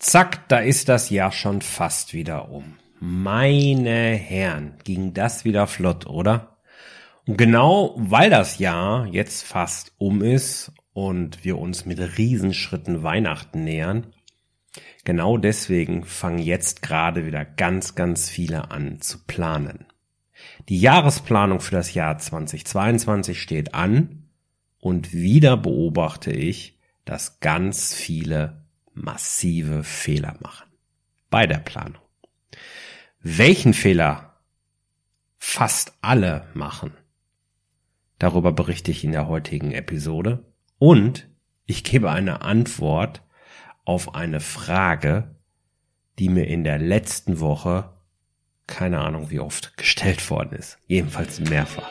Zack, da ist das Jahr schon fast wieder um. Meine Herren, ging das wieder flott, oder? Und genau weil das Jahr jetzt fast um ist und wir uns mit Riesenschritten Weihnachten nähern, genau deswegen fangen jetzt gerade wieder ganz, ganz viele an zu planen. Die Jahresplanung für das Jahr 2022 steht an und wieder beobachte ich, dass ganz viele massive Fehler machen bei der Planung. Welchen Fehler fast alle machen, darüber berichte ich in der heutigen Episode und ich gebe eine Antwort auf eine Frage, die mir in der letzten Woche, keine Ahnung wie oft, gestellt worden ist. Jedenfalls mehrfach.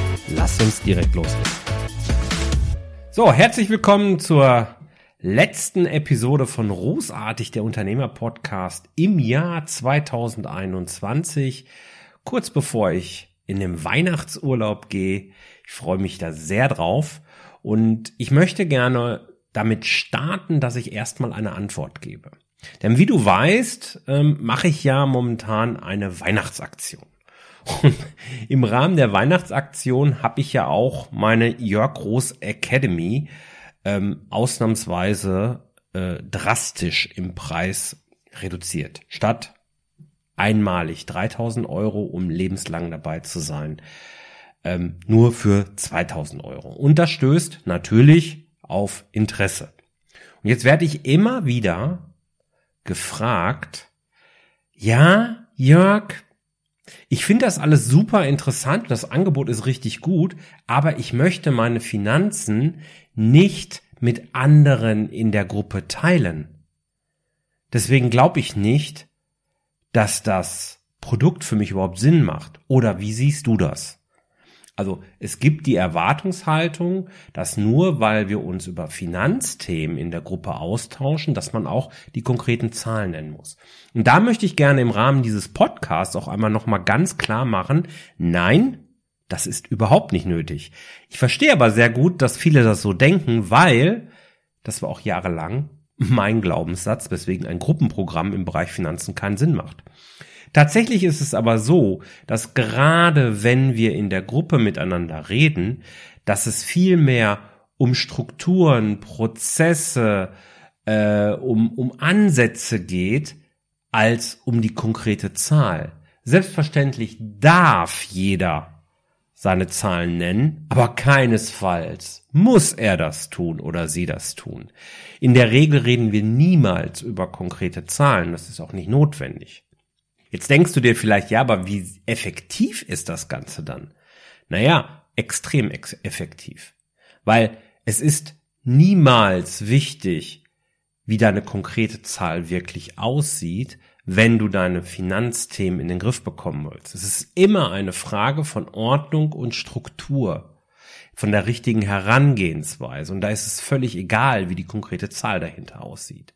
Lass uns direkt loslegen. So, herzlich willkommen zur letzten Episode von Großartig, der Unternehmer-Podcast im Jahr 2021. Kurz bevor ich in den Weihnachtsurlaub gehe. Ich freue mich da sehr drauf. Und ich möchte gerne damit starten, dass ich erstmal eine Antwort gebe. Denn wie du weißt, ähm, mache ich ja momentan eine Weihnachtsaktion. Und im Rahmen der Weihnachtsaktion habe ich ja auch meine Jörg Groß Academy ähm, ausnahmsweise äh, drastisch im Preis reduziert. Statt einmalig 3000 Euro, um lebenslang dabei zu sein, ähm, nur für 2000 Euro. Und das stößt natürlich auf Interesse. Und jetzt werde ich immer wieder gefragt, ja, Jörg, ich finde das alles super interessant, das Angebot ist richtig gut, aber ich möchte meine Finanzen nicht mit anderen in der Gruppe teilen. Deswegen glaube ich nicht, dass das Produkt für mich überhaupt Sinn macht. Oder wie siehst du das? Also es gibt die Erwartungshaltung, dass nur weil wir uns über Finanzthemen in der Gruppe austauschen, dass man auch die konkreten Zahlen nennen muss. Und da möchte ich gerne im Rahmen dieses Podcasts auch einmal nochmal ganz klar machen, nein, das ist überhaupt nicht nötig. Ich verstehe aber sehr gut, dass viele das so denken, weil das war auch jahrelang mein Glaubenssatz, weswegen ein Gruppenprogramm im Bereich Finanzen keinen Sinn macht. Tatsächlich ist es aber so, dass gerade wenn wir in der Gruppe miteinander reden, dass es viel mehr um Strukturen, Prozesse, äh, um, um Ansätze geht, als um die konkrete Zahl. Selbstverständlich darf jeder seine Zahlen nennen, aber keinesfalls muss er das tun oder sie das tun. In der Regel reden wir niemals über konkrete Zahlen, das ist auch nicht notwendig. Jetzt denkst du dir vielleicht, ja, aber wie effektiv ist das Ganze dann? Naja, extrem ex effektiv. Weil es ist niemals wichtig, wie deine konkrete Zahl wirklich aussieht, wenn du deine Finanzthemen in den Griff bekommen willst. Es ist immer eine Frage von Ordnung und Struktur, von der richtigen Herangehensweise. Und da ist es völlig egal, wie die konkrete Zahl dahinter aussieht.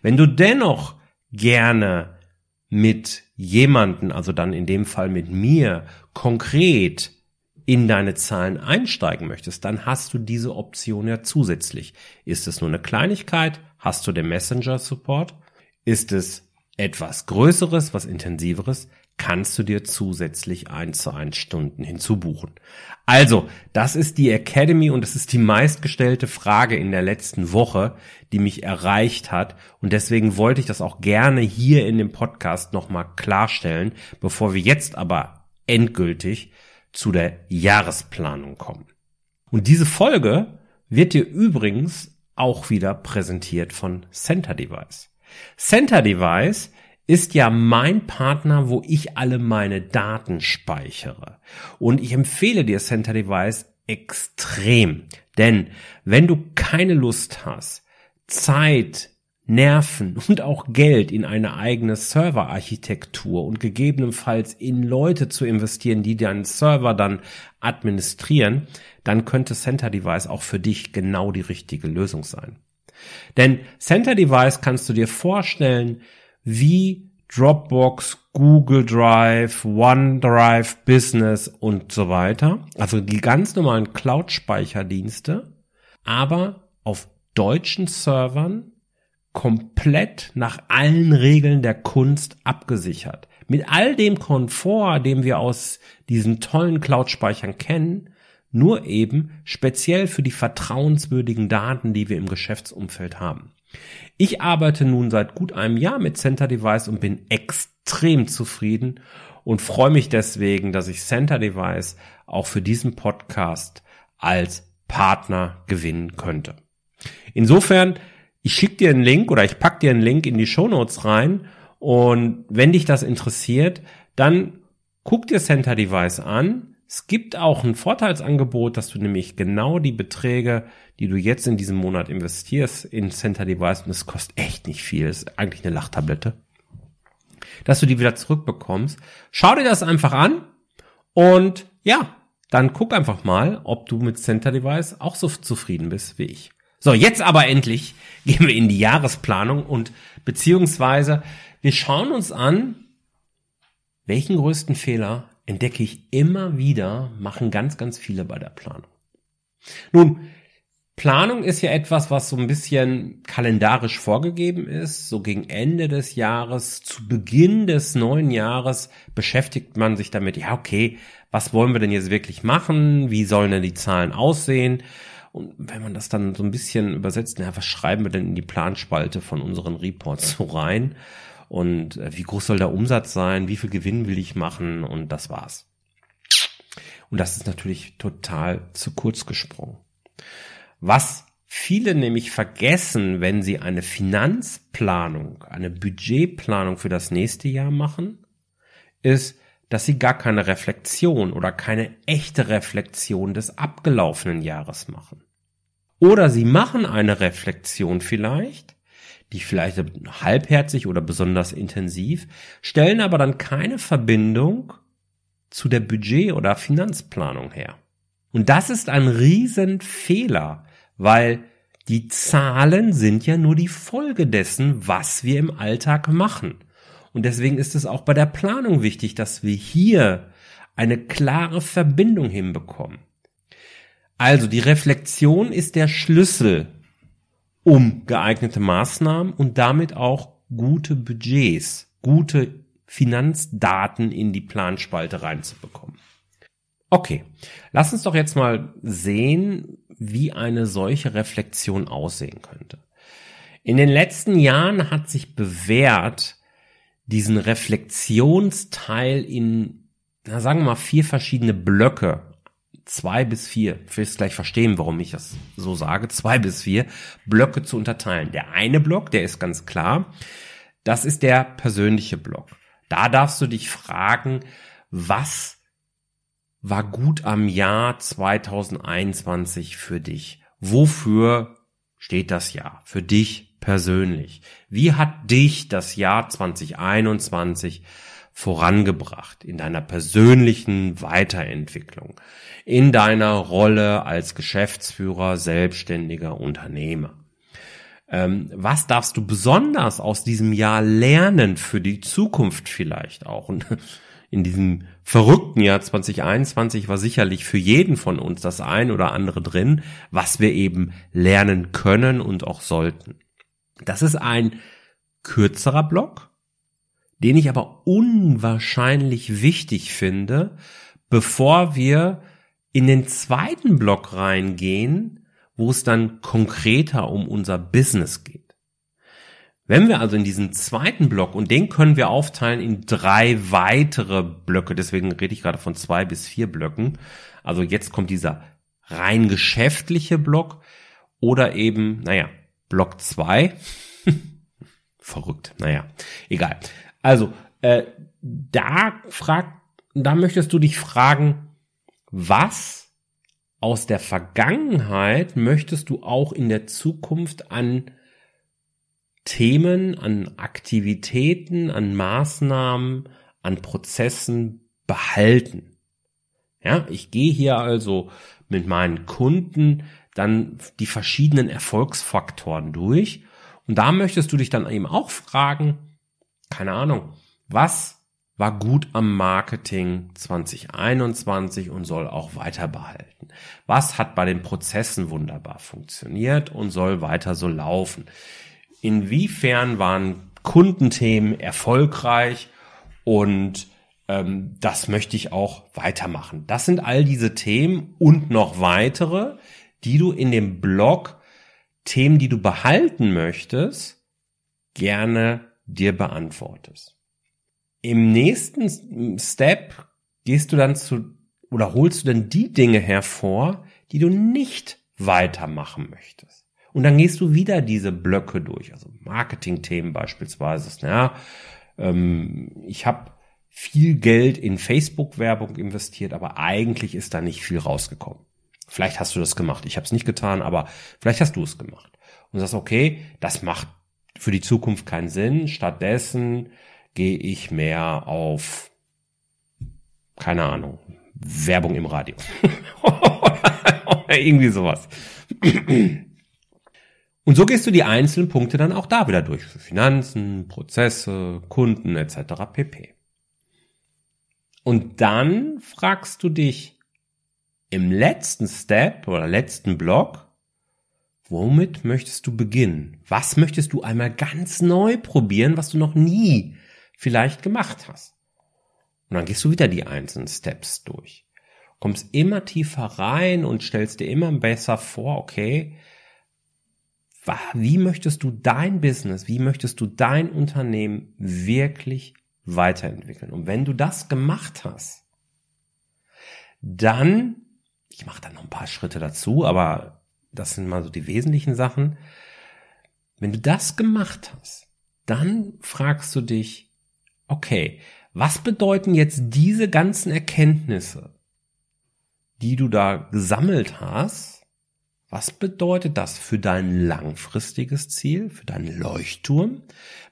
Wenn du dennoch gerne mit jemanden, also dann in dem Fall mit mir, konkret in deine Zahlen einsteigen möchtest, dann hast du diese Option ja zusätzlich. Ist es nur eine Kleinigkeit? Hast du den Messenger Support? Ist es etwas Größeres, was Intensiveres, kannst du dir zusätzlich eins zu eins Stunden hinzubuchen. Also, das ist die Academy und das ist die meistgestellte Frage in der letzten Woche, die mich erreicht hat. Und deswegen wollte ich das auch gerne hier in dem Podcast nochmal klarstellen, bevor wir jetzt aber endgültig zu der Jahresplanung kommen. Und diese Folge wird dir übrigens auch wieder präsentiert von Center Device. Center Device ist ja mein Partner, wo ich alle meine Daten speichere. Und ich empfehle dir Center Device extrem. Denn wenn du keine Lust hast, Zeit, Nerven und auch Geld in eine eigene Serverarchitektur und gegebenenfalls in Leute zu investieren, die deinen Server dann administrieren, dann könnte Center Device auch für dich genau die richtige Lösung sein. Denn Center Device kannst du dir vorstellen, wie Dropbox, Google Drive, OneDrive, Business und so weiter. Also die ganz normalen Cloud-Speicherdienste, aber auf deutschen Servern komplett nach allen Regeln der Kunst abgesichert. Mit all dem Komfort, den wir aus diesen tollen Cloud-Speichern kennen, nur eben speziell für die vertrauenswürdigen Daten, die wir im Geschäftsumfeld haben. Ich arbeite nun seit gut einem Jahr mit Center Device und bin extrem zufrieden und freue mich deswegen, dass ich Center Device auch für diesen Podcast als Partner gewinnen könnte. Insofern, ich schicke dir einen Link oder ich pack dir einen Link in die Show Notes rein und wenn dich das interessiert, dann guck dir Center Device an es gibt auch ein Vorteilsangebot, dass du nämlich genau die Beträge, die du jetzt in diesem Monat investierst in Center Device, und es kostet echt nicht viel, ist eigentlich eine Lachtablette, dass du die wieder zurückbekommst. Schau dir das einfach an und ja, dann guck einfach mal, ob du mit Center Device auch so zufrieden bist wie ich. So, jetzt aber endlich gehen wir in die Jahresplanung und beziehungsweise wir schauen uns an, welchen größten Fehler entdecke ich immer wieder, machen ganz, ganz viele bei der Planung. Nun, Planung ist ja etwas, was so ein bisschen kalendarisch vorgegeben ist. So gegen Ende des Jahres, zu Beginn des neuen Jahres beschäftigt man sich damit, ja, okay, was wollen wir denn jetzt wirklich machen? Wie sollen denn die Zahlen aussehen? Und wenn man das dann so ein bisschen übersetzt, na, was schreiben wir denn in die Planspalte von unseren Reports so rein? Und äh, wie groß soll der Umsatz sein, wie viel Gewinn will ich machen und das war's. Und das ist natürlich total zu kurz gesprungen. Was viele nämlich vergessen, wenn sie eine Finanzplanung, eine Budgetplanung für das nächste Jahr machen, ist, dass sie gar keine Reflexion oder keine echte Reflexion des abgelaufenen Jahres machen. Oder sie machen eine Reflexion vielleicht, die vielleicht halbherzig oder besonders intensiv, stellen aber dann keine Verbindung zu der Budget- oder Finanzplanung her. Und das ist ein Riesenfehler, weil die Zahlen sind ja nur die Folge dessen, was wir im Alltag machen. Und deswegen ist es auch bei der Planung wichtig, dass wir hier eine klare Verbindung hinbekommen. Also die Reflexion ist der Schlüssel um geeignete Maßnahmen und damit auch gute Budgets, gute Finanzdaten in die Planspalte reinzubekommen. Okay, lass uns doch jetzt mal sehen, wie eine solche Reflexion aussehen könnte. In den letzten Jahren hat sich bewährt, diesen Reflexionsteil in, na sagen wir mal, vier verschiedene Blöcke zwei bis vier, es gleich verstehen, warum ich das so sage, zwei bis vier Blöcke zu unterteilen. Der eine Block, der ist ganz klar, das ist der persönliche Block. Da darfst du dich fragen, was war gut am Jahr 2021 für dich? Wofür steht das Jahr? Für dich persönlich. Wie hat dich das Jahr 2021 vorangebracht in deiner persönlichen Weiterentwicklung, in deiner Rolle als Geschäftsführer, selbstständiger Unternehmer. Ähm, was darfst du besonders aus diesem Jahr lernen für die Zukunft vielleicht auch? Und in diesem verrückten Jahr 2021 war sicherlich für jeden von uns das ein oder andere drin, was wir eben lernen können und auch sollten. Das ist ein kürzerer Block, den ich aber unwahrscheinlich wichtig finde, bevor wir in den zweiten Block reingehen, wo es dann konkreter um unser Business geht. Wenn wir also in diesen zweiten Block, und den können wir aufteilen in drei weitere Blöcke, deswegen rede ich gerade von zwei bis vier Blöcken. Also jetzt kommt dieser rein geschäftliche Block oder eben, naja, Block zwei. Verrückt, naja, egal. Also, äh, da frag, da möchtest du dich fragen, was aus der Vergangenheit möchtest du auch in der Zukunft an Themen, an Aktivitäten, an Maßnahmen, an Prozessen behalten. Ja, ich gehe hier also mit meinen Kunden dann die verschiedenen Erfolgsfaktoren durch. Und da möchtest du dich dann eben auch fragen, keine Ahnung, was war gut am Marketing 2021 und soll auch weiter behalten? Was hat bei den Prozessen wunderbar funktioniert und soll weiter so laufen? Inwiefern waren Kundenthemen erfolgreich und ähm, das möchte ich auch weitermachen. Das sind all diese Themen und noch weitere, die du in dem Blog Themen, die du behalten möchtest, gerne dir beantwortest. Im nächsten Step gehst du dann zu oder holst du dann die Dinge hervor, die du nicht weitermachen möchtest. Und dann gehst du wieder diese Blöcke durch, also Marketing-Themen beispielsweise. Ja, ähm, ich habe viel Geld in Facebook-Werbung investiert, aber eigentlich ist da nicht viel rausgekommen. Vielleicht hast du das gemacht. Ich habe es nicht getan, aber vielleicht hast du es gemacht. Und sagst, okay, das macht für die Zukunft keinen Sinn. Stattdessen gehe ich mehr auf, keine Ahnung, Werbung im Radio. Irgendwie sowas. Und so gehst du die einzelnen Punkte dann auch da wieder durch. Für Finanzen, Prozesse, Kunden etc. pp. Und dann fragst du dich im letzten Step oder letzten Block, womit möchtest du beginnen? Was möchtest du einmal ganz neu probieren, was du noch nie vielleicht gemacht hast? Und dann gehst du wieder die einzelnen Steps durch. Kommst immer tiefer rein und stellst dir immer besser vor, okay, wie möchtest du dein Business, wie möchtest du dein Unternehmen wirklich weiterentwickeln. Und wenn du das gemacht hast, dann, ich mache da noch ein paar Schritte dazu, aber das sind mal so die wesentlichen Sachen. Wenn du das gemacht hast, dann fragst du dich, okay, was bedeuten jetzt diese ganzen Erkenntnisse, die du da gesammelt hast? Was bedeutet das für dein langfristiges Ziel, für deinen Leuchtturm?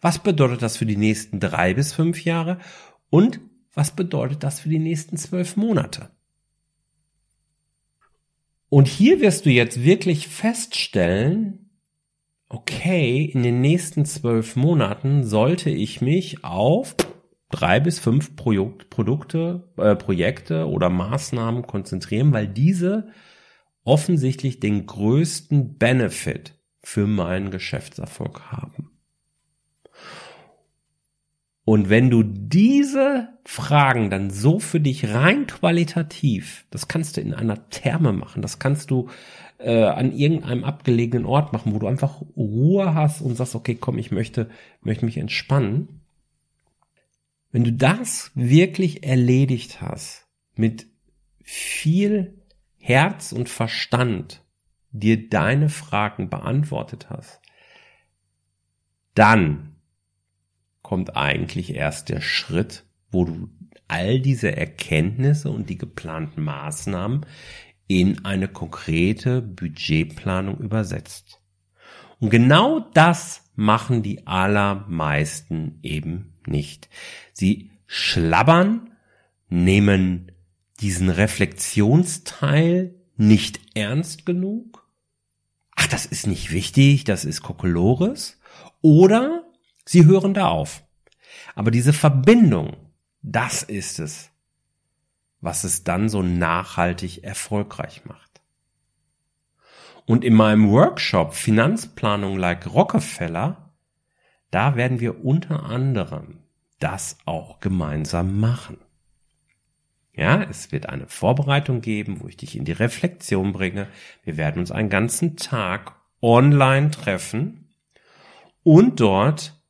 Was bedeutet das für die nächsten drei bis fünf Jahre? Und was bedeutet das für die nächsten zwölf Monate? Und hier wirst du jetzt wirklich feststellen, okay, in den nächsten zwölf Monaten sollte ich mich auf drei bis fünf Produkte, äh, Projekte oder Maßnahmen konzentrieren, weil diese offensichtlich den größten Benefit für meinen Geschäftserfolg haben. Und wenn du diese Fragen dann so für dich rein qualitativ, das kannst du in einer Therme machen, das kannst du äh, an irgendeinem abgelegenen Ort machen, wo du einfach Ruhe hast und sagst, okay, komm, ich möchte, möchte mich entspannen. Wenn du das wirklich erledigt hast, mit viel Herz und Verstand dir deine Fragen beantwortet hast, dann kommt eigentlich erst der Schritt, wo du all diese Erkenntnisse und die geplanten Maßnahmen in eine konkrete Budgetplanung übersetzt. Und genau das machen die allermeisten eben nicht. Sie schlabbern, nehmen diesen Reflexionsteil nicht ernst genug? Ach, das ist nicht wichtig, das ist Kokolores. Oder sie hören da auf. Aber diese Verbindung, das ist es, was es dann so nachhaltig erfolgreich macht. Und in meinem Workshop Finanzplanung like Rockefeller, da werden wir unter anderem das auch gemeinsam machen. Ja, es wird eine Vorbereitung geben, wo ich dich in die Reflexion bringe. Wir werden uns einen ganzen Tag online treffen und dort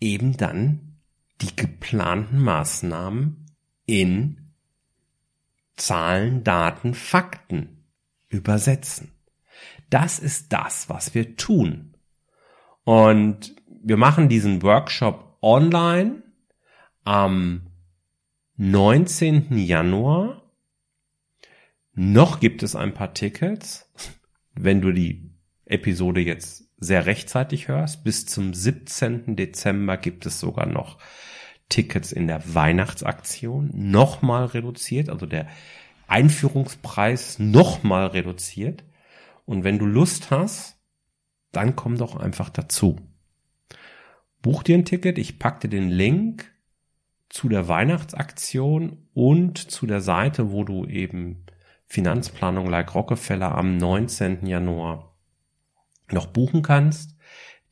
eben dann die geplanten Maßnahmen in Zahlen, Daten, Fakten übersetzen. Das ist das, was wir tun. Und wir machen diesen Workshop online am 19. Januar. Noch gibt es ein paar Tickets. Wenn du die Episode jetzt sehr rechtzeitig hörst, bis zum 17. Dezember gibt es sogar noch Tickets in der Weihnachtsaktion, nochmal reduziert, also der Einführungspreis nochmal reduziert. Und wenn du Lust hast, dann komm doch einfach dazu. Buch dir ein Ticket, ich pack dir den Link zu der Weihnachtsaktion und zu der Seite, wo du eben Finanzplanung like Rockefeller am 19. Januar noch buchen kannst.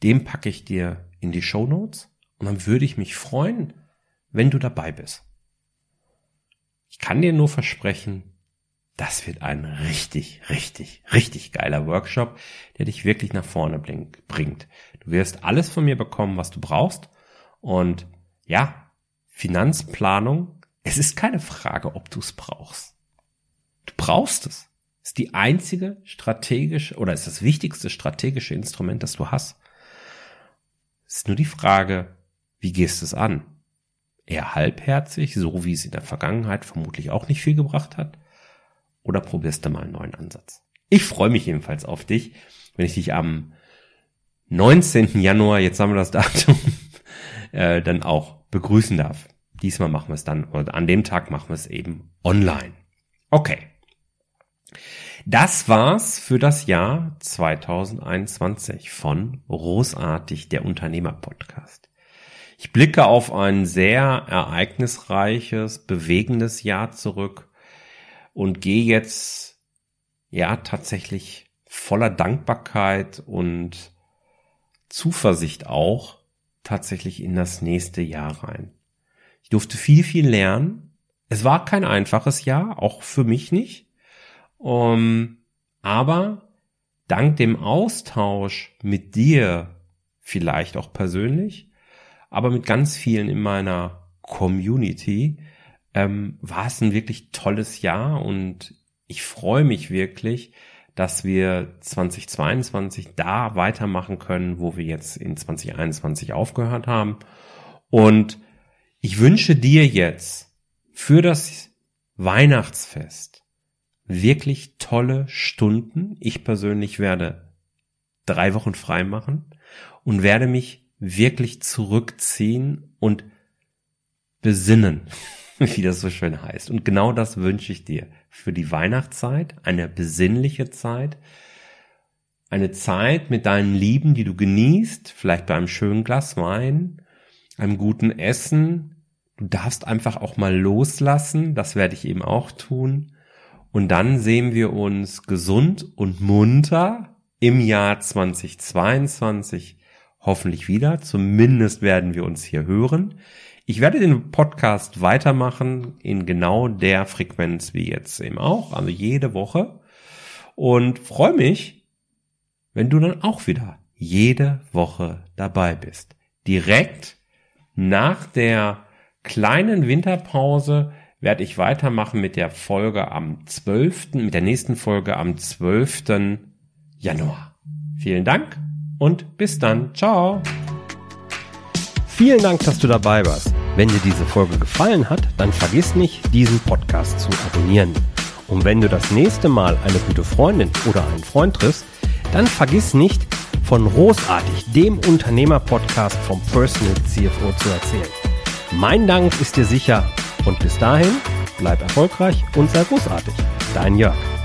Den packe ich dir in die Show Notes und dann würde ich mich freuen, wenn du dabei bist. Ich kann dir nur versprechen, das wird ein richtig, richtig, richtig geiler Workshop, der dich wirklich nach vorne bringt. Du wirst alles von mir bekommen, was du brauchst. Und ja, Finanzplanung, es ist keine Frage, ob du es brauchst. Du brauchst es. Ist die einzige strategische oder ist das wichtigste strategische Instrument, das du hast. Ist nur die Frage, wie gehst du es an? Eher halbherzig, so wie es in der Vergangenheit vermutlich auch nicht viel gebracht hat? Oder probierst du mal einen neuen Ansatz? Ich freue mich jedenfalls auf dich, wenn ich dich am 19. Januar, jetzt haben wir das Datum, äh, dann auch begrüßen darf. Diesmal machen wir es dann, oder an dem Tag machen wir es eben online. Okay. Das war's für das Jahr 2021 von Großartig, der Unternehmer-Podcast. Ich blicke auf ein sehr ereignisreiches, bewegendes Jahr zurück und gehe jetzt, ja, tatsächlich voller Dankbarkeit und Zuversicht auch tatsächlich in das nächste Jahr rein. Ich durfte viel, viel lernen. Es war kein einfaches Jahr, auch für mich nicht. Um, aber dank dem Austausch mit dir, vielleicht auch persönlich, aber mit ganz vielen in meiner Community, ähm, war es ein wirklich tolles Jahr und ich freue mich wirklich, dass wir 2022 da weitermachen können, wo wir jetzt in 2021 aufgehört haben. Und ich wünsche dir jetzt für das Weihnachtsfest wirklich tolle Stunden. Ich persönlich werde drei Wochen frei machen und werde mich wirklich zurückziehen und besinnen, wie das so schön heißt. Und genau das wünsche ich dir für die Weihnachtszeit, eine besinnliche Zeit, eine Zeit mit deinen Lieben, die du genießt, vielleicht bei einem schönen Glas Wein, einem guten Essen. Du darfst einfach auch mal loslassen, das werde ich eben auch tun. Und dann sehen wir uns gesund und munter im Jahr 2022 hoffentlich wieder. Zumindest werden wir uns hier hören. Ich werde den Podcast weitermachen in genau der Frequenz wie jetzt eben auch, also jede Woche. Und freue mich, wenn du dann auch wieder jede Woche dabei bist. Direkt nach der kleinen Winterpause werde ich weitermachen mit der Folge am 12., mit der nächsten Folge am 12. Januar. Vielen Dank und bis dann. Ciao. Vielen Dank, dass du dabei warst. Wenn dir diese Folge gefallen hat, dann vergiss nicht, diesen Podcast zu abonnieren. Und wenn du das nächste Mal eine gute Freundin oder einen Freund triffst, dann vergiss nicht, von Großartig, dem Unternehmer-Podcast vom Personal CFO zu erzählen. Mein Dank ist dir sicher und bis dahin bleib erfolgreich und sei großartig. Dein Jörg.